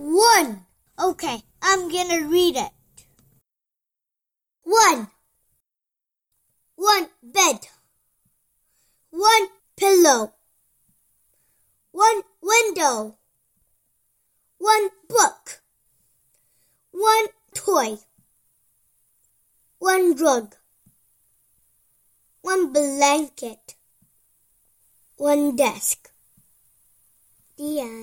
One. Okay, I'm gonna read it. One. One bed. One pillow. One window. One book. One toy. One rug. One blanket. One desk. The end.